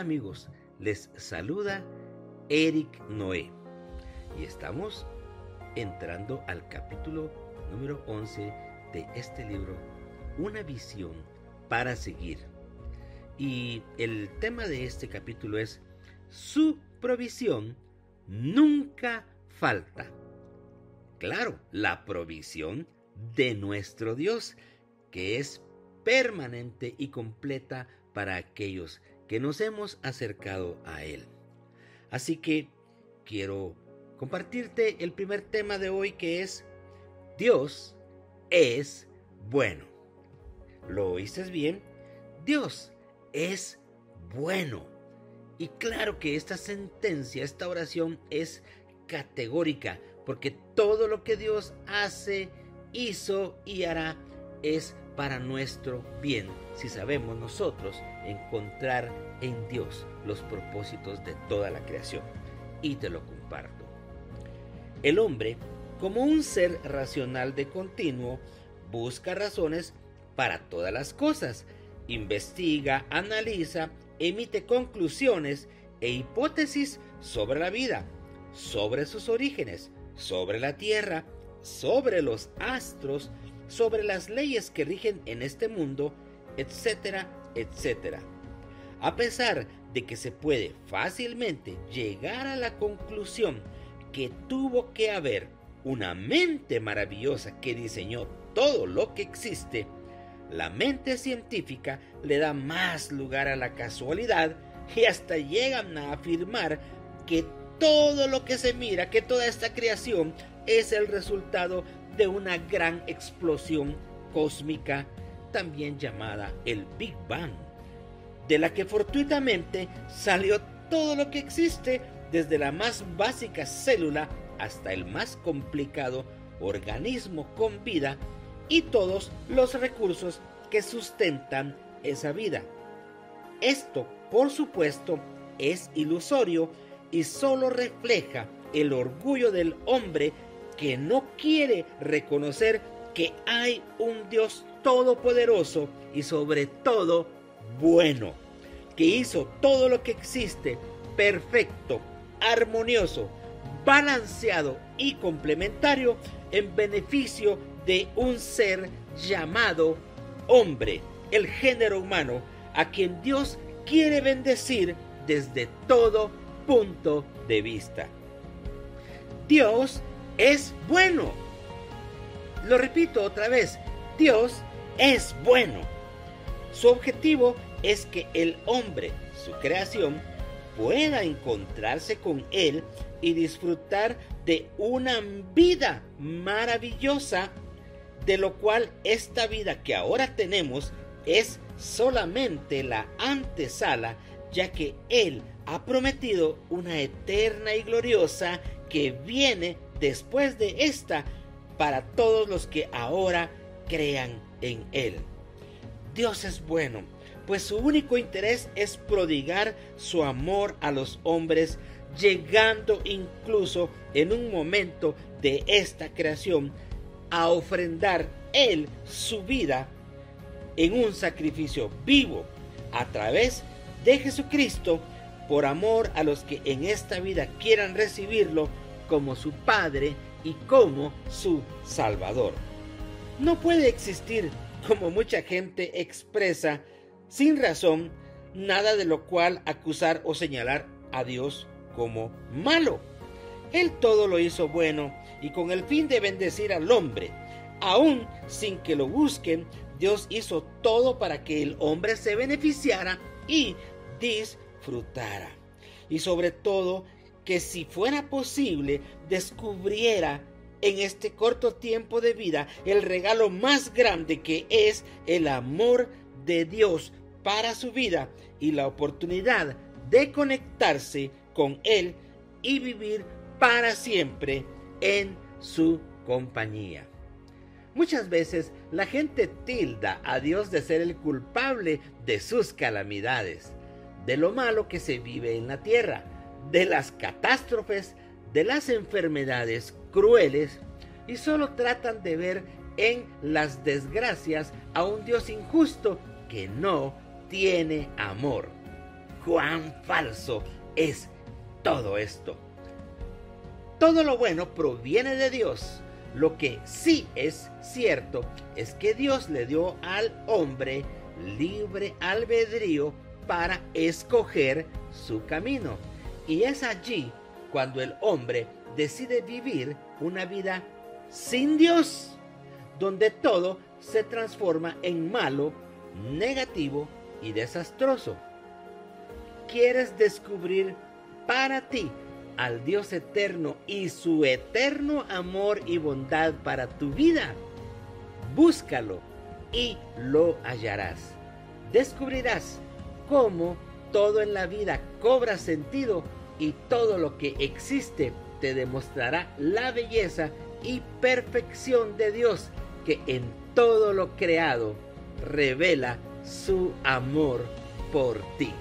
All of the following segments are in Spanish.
Amigos, les saluda Eric Noé y estamos entrando al capítulo número 11 de este libro, Una visión para seguir. Y el tema de este capítulo es Su provisión nunca falta. Claro, la provisión de nuestro Dios, que es permanente y completa para aquellos que nos hemos acercado a Él. Así que quiero compartirte el primer tema de hoy que es Dios es bueno. ¿Lo oíste bien? Dios es bueno. Y claro que esta sentencia, esta oración es categórica, porque todo lo que Dios hace, hizo y hará es para nuestro bien, si sabemos nosotros encontrar en Dios los propósitos de toda la creación. Y te lo comparto. El hombre, como un ser racional de continuo, busca razones para todas las cosas, investiga, analiza, emite conclusiones e hipótesis sobre la vida, sobre sus orígenes, sobre la tierra, sobre los astros, sobre las leyes que rigen en este mundo, etcétera, etcétera. A pesar de que se puede fácilmente llegar a la conclusión que tuvo que haber una mente maravillosa que diseñó todo lo que existe, la mente científica le da más lugar a la casualidad y hasta llegan a afirmar que todo lo que se mira, que toda esta creación es el resultado de una gran explosión cósmica, también llamada el Big Bang, de la que fortuitamente salió todo lo que existe, desde la más básica célula hasta el más complicado organismo con vida y todos los recursos que sustentan esa vida. Esto, por supuesto, es ilusorio y solo refleja el orgullo del hombre que no quiere reconocer que hay un Dios todopoderoso y sobre todo bueno, que hizo todo lo que existe perfecto, armonioso, balanceado y complementario en beneficio de un ser llamado hombre, el género humano, a quien Dios quiere bendecir desde todo punto de vista. Dios es bueno. Lo repito otra vez, Dios es bueno. Su objetivo es que el hombre, su creación, pueda encontrarse con Él y disfrutar de una vida maravillosa, de lo cual esta vida que ahora tenemos es solamente la antesala, ya que Él ha prometido una eterna y gloriosa que viene después de esta para todos los que ahora crean en Él. Dios es bueno, pues su único interés es prodigar su amor a los hombres, llegando incluso en un momento de esta creación a ofrendar Él su vida en un sacrificio vivo a través de Jesucristo por amor a los que en esta vida quieran recibirlo como su Padre y como su Salvador. No puede existir, como mucha gente expresa, sin razón, nada de lo cual acusar o señalar a Dios como malo. Él todo lo hizo bueno y con el fin de bendecir al hombre. Aún sin que lo busquen, Dios hizo todo para que el hombre se beneficiara y disfrutara. Y sobre todo que si fuera posible descubriera en este corto tiempo de vida el regalo más grande que es el amor de Dios para su vida y la oportunidad de conectarse con Él y vivir para siempre en su compañía. Muchas veces la gente tilda a Dios de ser el culpable de sus calamidades, de lo malo que se vive en la tierra, de las catástrofes, de las enfermedades crueles y solo tratan de ver en las desgracias a un Dios injusto que no tiene amor. cuán falso es todo esto. Todo lo bueno proviene de Dios. Lo que sí es cierto es que Dios le dio al hombre libre albedrío para escoger su camino. Y es allí cuando el hombre decide vivir una vida sin Dios, donde todo se transforma en malo, negativo y desastroso. ¿Quieres descubrir para ti al Dios eterno y su eterno amor y bondad para tu vida? Búscalo y lo hallarás. Descubrirás cómo todo en la vida cobra sentido y todo lo que existe te demostrará la belleza y perfección de Dios que en todo lo creado revela su amor por ti.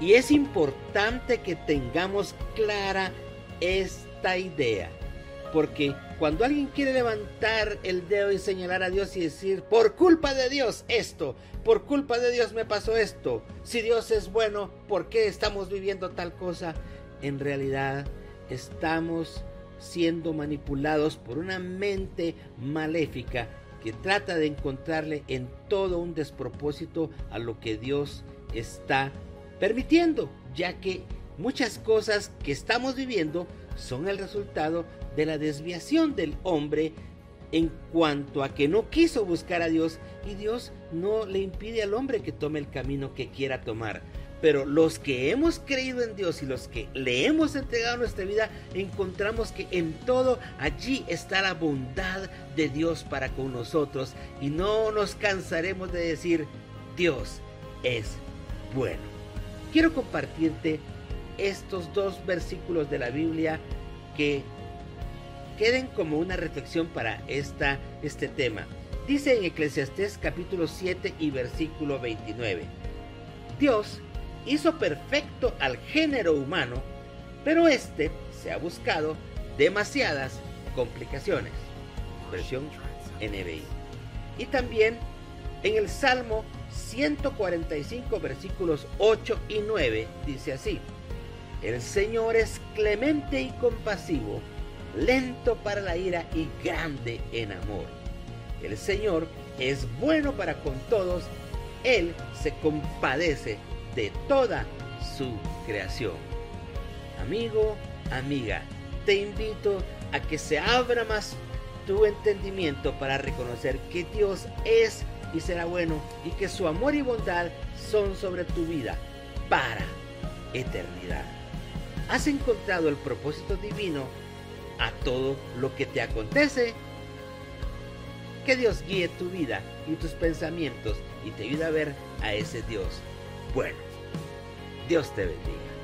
Y es importante que tengamos clara esta idea, porque cuando alguien quiere levantar el dedo y señalar a Dios y decir, por culpa de Dios esto, por culpa de Dios me pasó esto, si Dios es bueno, ¿por qué estamos viviendo tal cosa? En realidad estamos siendo manipulados por una mente maléfica que trata de encontrarle en todo un despropósito a lo que Dios está permitiendo, ya que muchas cosas que estamos viviendo son el resultado de la desviación del hombre en cuanto a que no quiso buscar a Dios y Dios no le impide al hombre que tome el camino que quiera tomar. Pero los que hemos creído en Dios y los que le hemos entregado nuestra vida, encontramos que en todo allí está la bondad de Dios para con nosotros y no nos cansaremos de decir, Dios es bueno. Quiero compartirte estos dos versículos de la Biblia que queden como una reflexión para esta, este tema. Dice en Eclesiastés capítulo 7 y versículo 29. Dios hizo perfecto al género humano, pero este se ha buscado demasiadas complicaciones. Versión NBI. Y también en el Salmo 145 versículos 8 y 9 dice así. El Señor es clemente y compasivo, lento para la ira y grande en amor. El Señor es bueno para con todos, Él se compadece de toda su creación. Amigo, amiga, te invito a que se abra más tu entendimiento para reconocer que Dios es y será bueno y que su amor y bondad son sobre tu vida para eternidad. ¿Has encontrado el propósito divino a todo lo que te acontece? Que Dios guíe tu vida y tus pensamientos y te ayude a ver a ese Dios bueno. Dios te bendiga.